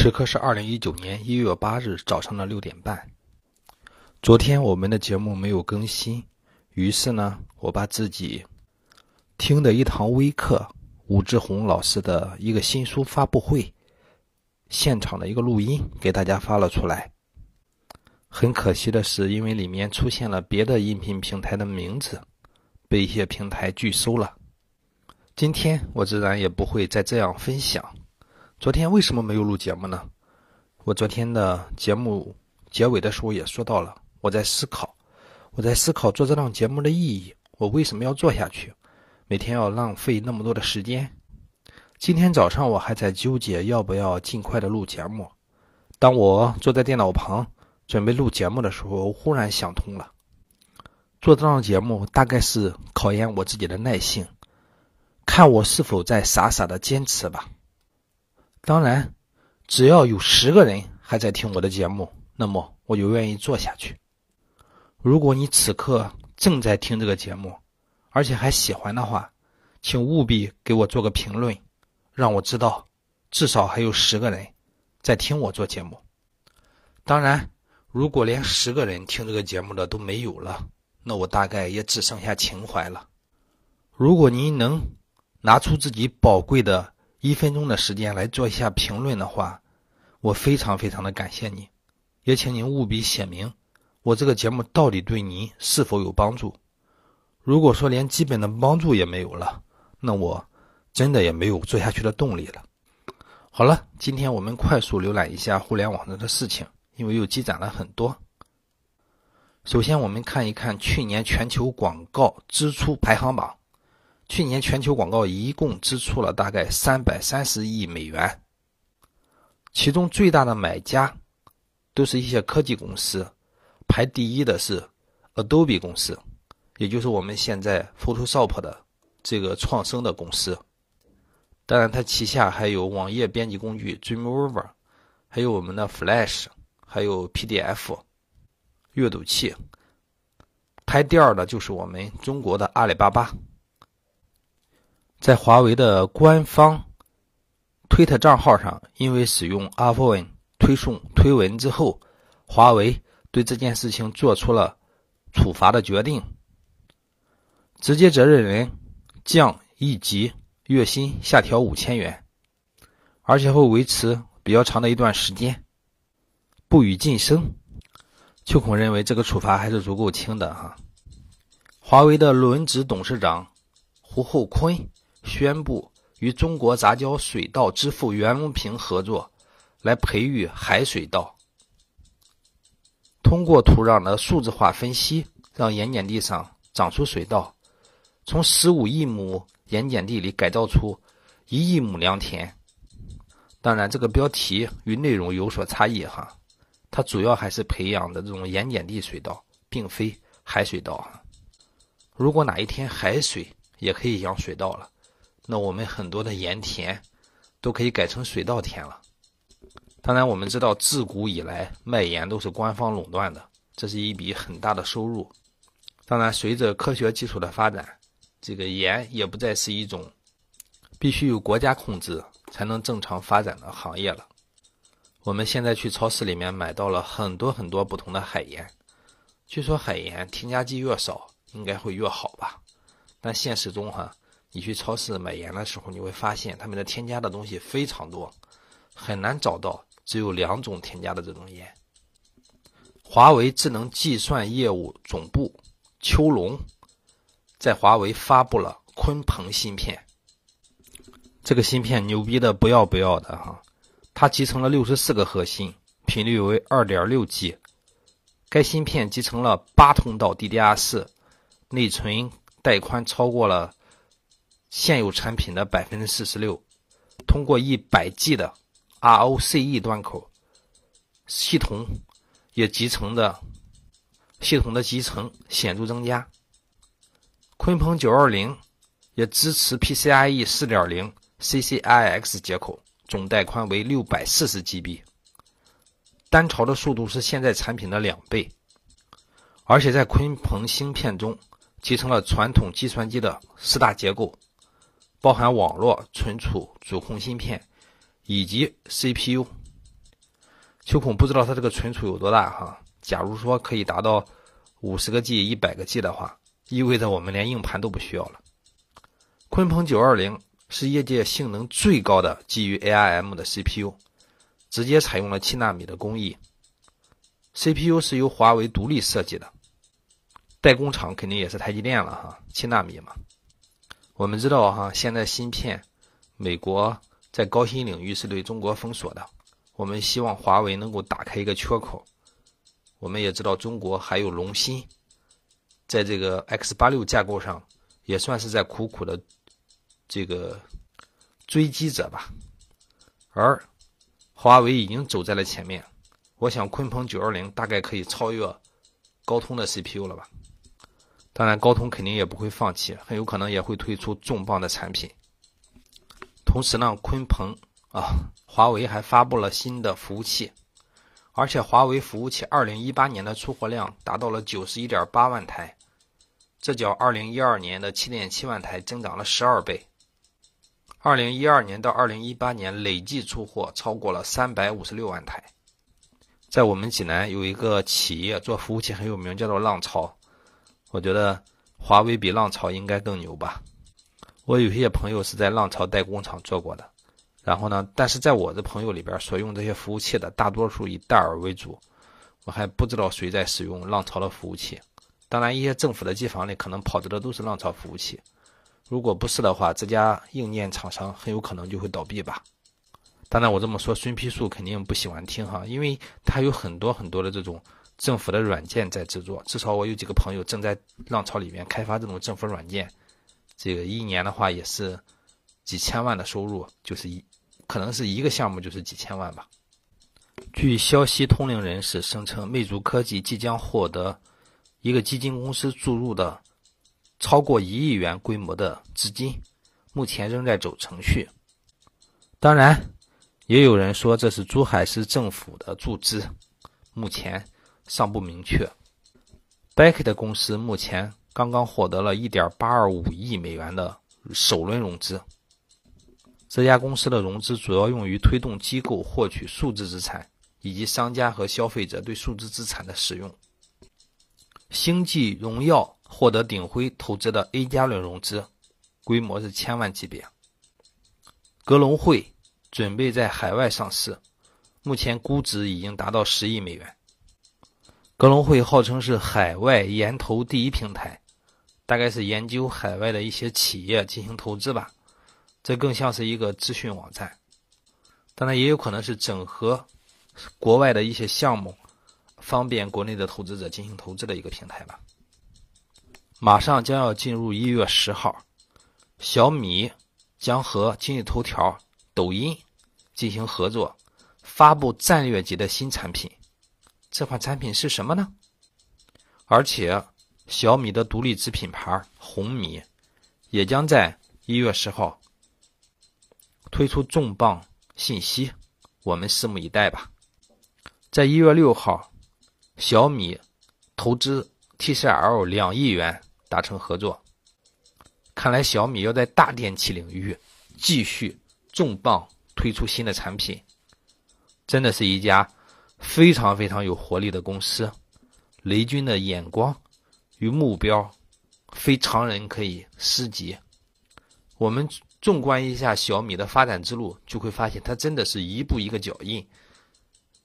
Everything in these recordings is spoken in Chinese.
此刻是二零一九年一月八日早上的六点半。昨天我们的节目没有更新，于是呢，我把自己听的一堂微课，武志红老师的一个新书发布会现场的一个录音给大家发了出来。很可惜的是，因为里面出现了别的音频平台的名字，被一些平台拒收了。今天我自然也不会再这样分享。昨天为什么没有录节目呢？我昨天的节目结尾的时候也说到了，我在思考，我在思考做这档节目的意义，我为什么要做下去？每天要浪费那么多的时间。今天早上我还在纠结要不要尽快的录节目。当我坐在电脑旁准备录节目的时候，我忽然想通了，做这档节目大概是考验我自己的耐性，看我是否在傻傻的坚持吧。当然，只要有十个人还在听我的节目，那么我就愿意做下去。如果你此刻正在听这个节目，而且还喜欢的话，请务必给我做个评论，让我知道至少还有十个人在听我做节目。当然，如果连十个人听这个节目的都没有了，那我大概也只剩下情怀了。如果您能拿出自己宝贵的。一分钟的时间来做一下评论的话，我非常非常的感谢你，也请您务必写明我这个节目到底对您是否有帮助。如果说连基本的帮助也没有了，那我真的也没有做下去的动力了。好了，今天我们快速浏览一下互联网上的事情，因为又积攒了很多。首先，我们看一看去年全球广告支出排行榜。去年全球广告一共支出了大概三百三十亿美元，其中最大的买家都是一些科技公司，排第一的是 Adobe 公司，也就是我们现在 Photoshop 的这个创生的公司。当然，它旗下还有网页编辑工具 Dreamweaver，还有我们的 Flash，还有 PDF 阅读器。排第二的就是我们中国的阿里巴巴。在华为的官方推特账号上，因为使用阿 p 文推送推文之后，华为对这件事情做出了处罚的决定，直接责任人降一级，月薪下调五千元，而且会维持比较长的一段时间，不予晋升。秋孔认为这个处罚还是足够轻的哈。华为的轮值董事长胡厚昆。宣布与中国杂交水稻之父袁隆平合作，来培育海水稻。通过土壤的数字化分析，让盐碱地上长出水稻。从十五亿亩盐碱地里改造出一亿亩良田。当然，这个标题与内容有所差异哈。它主要还是培养的这种盐碱地水稻，并非海水稻。如果哪一天海水也可以养水稻了。那我们很多的盐田都可以改成水稻田了。当然，我们知道自古以来卖盐都是官方垄断的，这是一笔很大的收入。当然，随着科学技术的发展，这个盐也不再是一种必须有国家控制才能正常发展的行业了。我们现在去超市里面买到了很多很多不同的海盐，据说海盐添加剂越少应该会越好吧？但现实中哈。你去超市买盐的时候，你会发现他们的添加的东西非常多，很难找到只有两种添加的这种盐。华为智能计算业务总部邱龙在华为发布了鲲鹏芯片，这个芯片牛逼的不要不要的哈，它集成了六十四个核心，频率为二点六 G，该芯片集成了八通道 DDR4，内存带宽超过了。现有产品的百分之四十六，通过一百 G 的 ROCE 端口，系统也集成的，系统的集成显著增加。鲲鹏九二零也支持 PCIe 四点零 CCIX 接口，总带宽为六百四十 GB，单槽的速度是现在产品的两倍，而且在鲲鹏芯片中集成了传统计算机的四大结构。包含网络、存储、主控芯片以及 CPU，秋孔不知道它这个存储有多大哈。假如说可以达到五十个 G、一百个 G 的话，意味着我们连硬盘都不需要了。鲲鹏九二零是业界性能最高的基于 ARM 的 CPU，直接采用了七纳米的工艺。CPU 是由华为独立设计的，代工厂肯定也是台积电了哈，七纳米嘛。我们知道哈，现在芯片，美国在高新领域是对中国封锁的，我们希望华为能够打开一个缺口。我们也知道中国还有龙芯，在这个 X 八六架构上，也算是在苦苦的这个追击者吧，而华为已经走在了前面。我想，鲲鹏九二零大概可以超越高通的 CPU 了吧？当然，高通肯定也不会放弃，很有可能也会推出重磅的产品。同时呢，鲲鹏啊，华为还发布了新的服务器，而且华为服务器二零一八年的出货量达到了九十一点八万台，这较二零一二年的七点七万台增长了十二倍。二零一二年到二零一八年累计出货超过了三百五十六万台。在我们济南有一个企业做服务器很有名，叫做浪潮。我觉得华为比浪潮应该更牛吧。我有些朋友是在浪潮代工厂做过的，然后呢，但是在我的朋友里边所用这些服务器的大多数以戴尔为主，我还不知道谁在使用浪潮的服务器。当然，一些政府的机房里可能跑着的都是浪潮服务器。如果不是的话，这家硬件厂商很有可能就会倒闭吧。当然，我这么说，孙批树肯定不喜欢听哈，因为他有很多很多的这种政府的软件在制作。至少我有几个朋友正在浪潮里面开发这种政府软件，这个一年的话也是几千万的收入，就是一可能是一个项目就是几千万吧。据消息通灵人士声称，魅族科技即将获得一个基金公司注入的超过一亿元规模的资金，目前仍在走程序。当然。也有人说这是珠海市政府的注资，目前尚不明确。Beckett 公司目前刚刚获得了1.825亿美元的首轮融资。这家公司的融资主要用于推动机构获取数字资产，以及商家和消费者对数字资产的使用。星际荣耀获得鼎晖投资的 A 加轮融资，规模是千万级别。格隆汇。准备在海外上市，目前估值已经达到十亿美元。格隆汇号称是海外研投第一平台，大概是研究海外的一些企业进行投资吧。这更像是一个资讯网站，当然也有可能是整合国外的一些项目，方便国内的投资者进行投资的一个平台吧。马上将要进入一月十号，小米将和今日头条。抖音进行合作，发布战略级的新产品。这款产品是什么呢？而且小米的独立子品牌红米也将在一月十号推出重磅信息，我们拭目以待吧。在一月六号，小米投资 TCL 两亿元达成合作，看来小米要在大电器领域继续。重磅推出新的产品，真的是一家非常非常有活力的公司。雷军的眼光与目标，非常人可以施及。我们纵观一下小米的发展之路，就会发现它真的是一步一个脚印。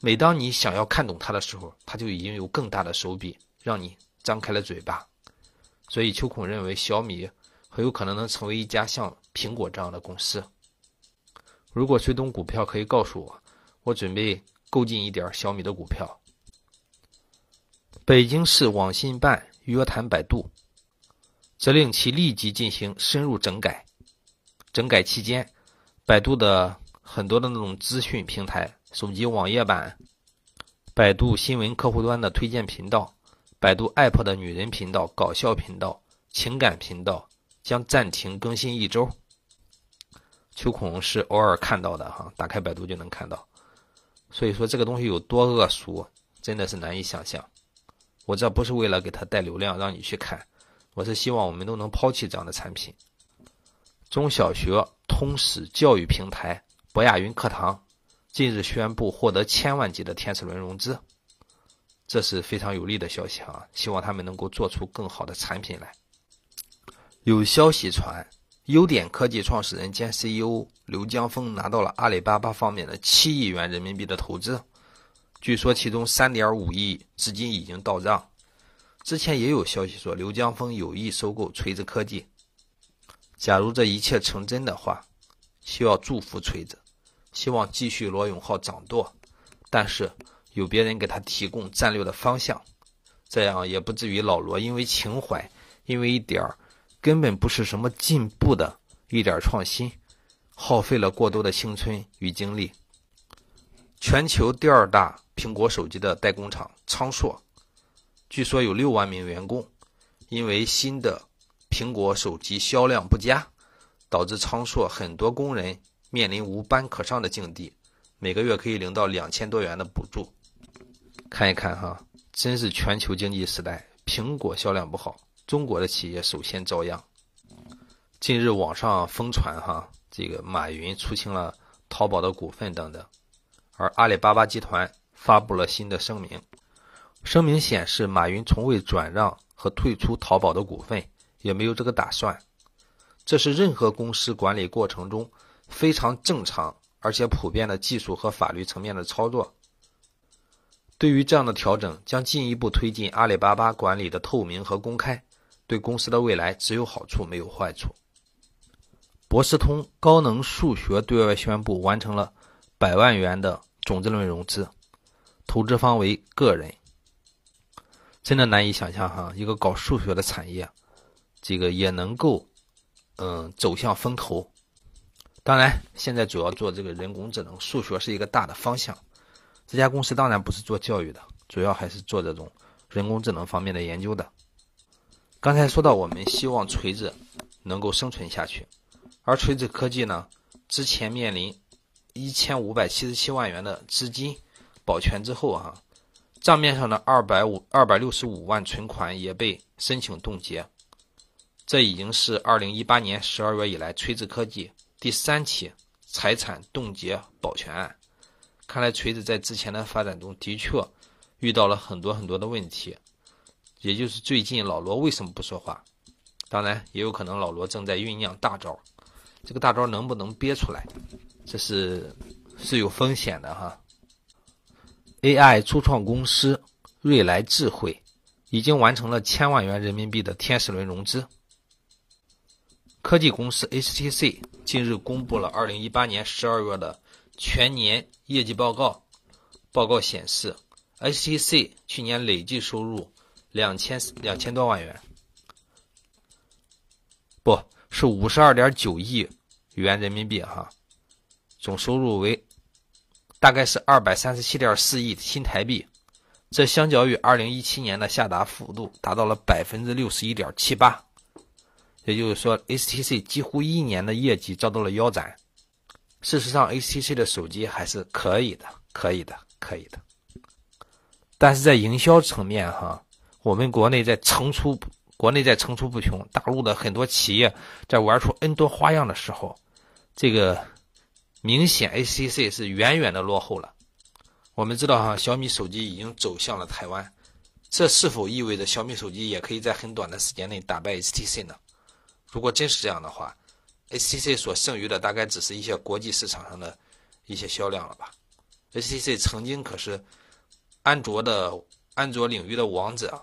每当你想要看懂它的时候，它就已经有更大的手笔让你张开了嘴巴。所以秋孔认为，小米很有可能能成为一家像苹果这样的公司。如果谁懂股票，可以告诉我，我准备购进一点小米的股票。北京市网信办约谈百度，责令其立即进行深入整改。整改期间，百度的很多的那种资讯平台、手机网页版、百度新闻客户端的推荐频道、百度 App 的女人频道、搞笑频道、情感频道将暂停更新一周。秋孔是偶尔看到的哈，打开百度就能看到，所以说这个东西有多恶俗，真的是难以想象。我这不是为了给他带流量让你去看，我是希望我们都能抛弃这样的产品。中小学通识教育平台博雅云课堂近日宣布获得千万级的天使轮融资，这是非常有利的消息啊！希望他们能够做出更好的产品来。有消息传，优点科技创始人兼 CEO 刘江峰拿到了阿里巴巴方面的七亿元人民币的投资，据说其中三点五亿资金已经到账。之前也有消息说刘江峰有意收购锤子科技。假如这一切成真的话，需要祝福锤子，希望继续罗永浩掌舵，但是有别人给他提供战略的方向，这样也不至于老罗因为情怀，因为一点儿根本不是什么进步的一点创新，耗费了过多的青春与精力。全球第二大苹果手机的代工厂昌硕。据说有六万名员工，因为新的苹果手机销量不佳，导致昌硕很多工人面临无班可上的境地，每个月可以领到两千多元的补助。看一看哈，真是全球经济时代，苹果销量不好，中国的企业首先遭殃。近日网上疯传哈，这个马云出清了淘宝的股份等等，而阿里巴巴集团发布了新的声明。声明显示，马云从未转让和退出淘宝的股份，也没有这个打算。这是任何公司管理过程中非常正常而且普遍的技术和法律层面的操作。对于这样的调整，将进一步推进阿里巴巴管理的透明和公开，对公司的未来只有好处没有坏处。博思通高能数学对外宣布完成了百万元的种子轮融资，投资方为个人。真的难以想象哈，一个搞数学的产业，这个也能够，嗯，走向风投。当然，现在主要做这个人工智能，数学是一个大的方向。这家公司当然不是做教育的，主要还是做这种人工智能方面的研究的。刚才说到，我们希望锤子能够生存下去，而锤子科技呢，之前面临一千五百七十七万元的资金保全之后哈。账面上的二百五二百六十五万存款也被申请冻结，这已经是二零一八年十二月以来锤子科技第三起财产冻结保全案。看来锤子在之前的发展中的确遇到了很多很多的问题，也就是最近老罗为什么不说话？当然，也有可能老罗正在酝酿大招，这个大招能不能憋出来，这是是有风险的哈。AI 初创公司瑞来智慧已经完成了千万元人民币的天使轮融资。科技公司 HTC 近日公布了2018年12月的全年业绩报告。报告显示，HTC 去年累计收入两千两千多万元，不是五十二点九亿元人民币哈，总收入为。大概是二百三十七点四亿新台币，这相较于二零一七年的下达幅度达到了百分之六十一点七八，也就是说，HTC 几乎一年的业绩遭到了腰斩。事实上，HTC 的手机还是可以的，可以的，可以的。但是在营销层面，哈，我们国内在层出不国内在层出不穷，大陆的很多企业在玩出 N 多花样的时候，这个。明显，HTC 是远远的落后了。我们知道哈，小米手机已经走向了台湾，这是否意味着小米手机也可以在很短的时间内打败 HTC 呢？如果真是这样的话，HTC 所剩余的大概只是一些国际市场上的一些销量了吧？HTC 曾经可是安卓的安卓领域的王者，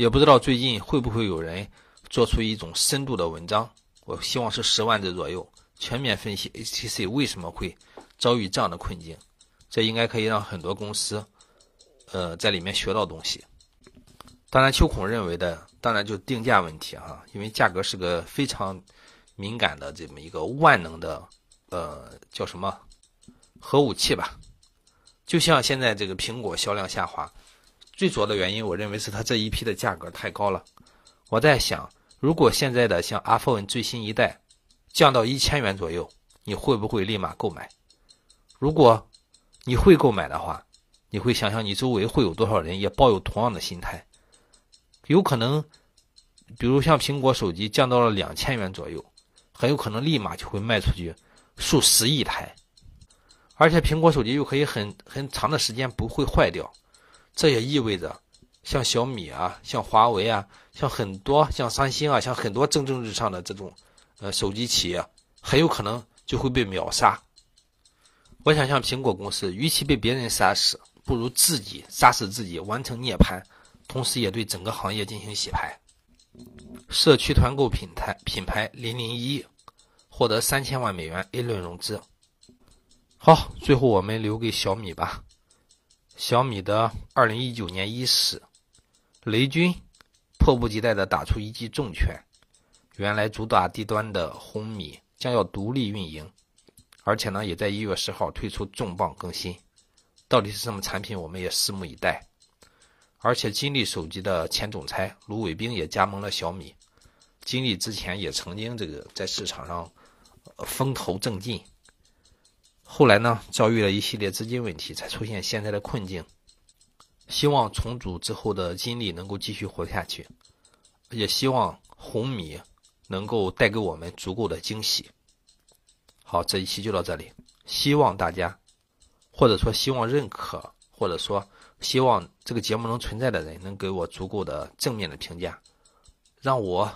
也不知道最近会不会有人做出一种深度的文章，我希望是十万字左右。全面分析 HTC 为什么会遭遇这样的困境，这应该可以让很多公司，呃，在里面学到东西。当然，秋孔认为的，当然就定价问题哈，因为价格是个非常敏感的这么一个万能的，呃，叫什么核武器吧？就像现在这个苹果销量下滑，最主要的原因，我认为是它这一批的价格太高了。我在想，如果现在的像 iPhone 最新一代，降到一千元左右，你会不会立马购买？如果你会购买的话，你会想想你周围会有多少人也抱有同样的心态？有可能，比如像苹果手机降到了两千元左右，很有可能立马就会卖出去数十亿台。而且苹果手机又可以很很长的时间不会坏掉，这也意味着像小米啊、像华为啊、像很多像三星啊、像很多蒸蒸日上的这种呃手机企业，很有可能就会被秒杀。我想像苹果公司，与其被别人杀死，不如自己杀死自己，完成涅槃，同时也对整个行业进行洗牌。社区团购品牌品牌零零一获得三千万美元 A 轮融资。好，最后我们留给小米吧。小米的二零一九年伊始，雷军迫不及待地打出一记重拳。原来主打低端的红米将要独立运营，而且呢，也在一月十号推出重磅更新。到底是什么产品，我们也拭目以待。而且金立手机的前总裁卢伟冰也加盟了小米。金立之前也曾经这个在市场上风头正劲。后来呢，遭遇了一系列资金问题，才出现现在的困境。希望重组之后的金立能够继续活下去，也希望红米能够带给我们足够的惊喜。好，这一期就到这里。希望大家，或者说希望认可，或者说希望这个节目能存在的人，能给我足够的正面的评价，让我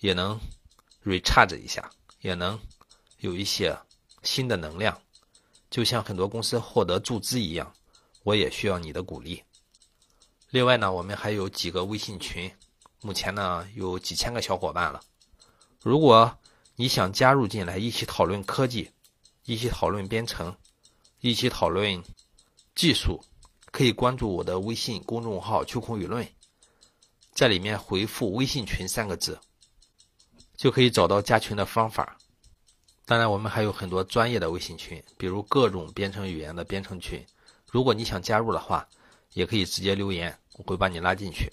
也能 recharge 一下，也能有一些新的能量。就像很多公司获得注资一样，我也需要你的鼓励。另外呢，我们还有几个微信群，目前呢有几千个小伙伴了。如果你想加入进来，一起讨论科技，一起讨论编程，一起讨论技术，可以关注我的微信公众号“秋空舆论”，在里面回复“微信群”三个字，就可以找到加群的方法。当然，我们还有很多专业的微信群，比如各种编程语言的编程群。如果你想加入的话，也可以直接留言，我会把你拉进去。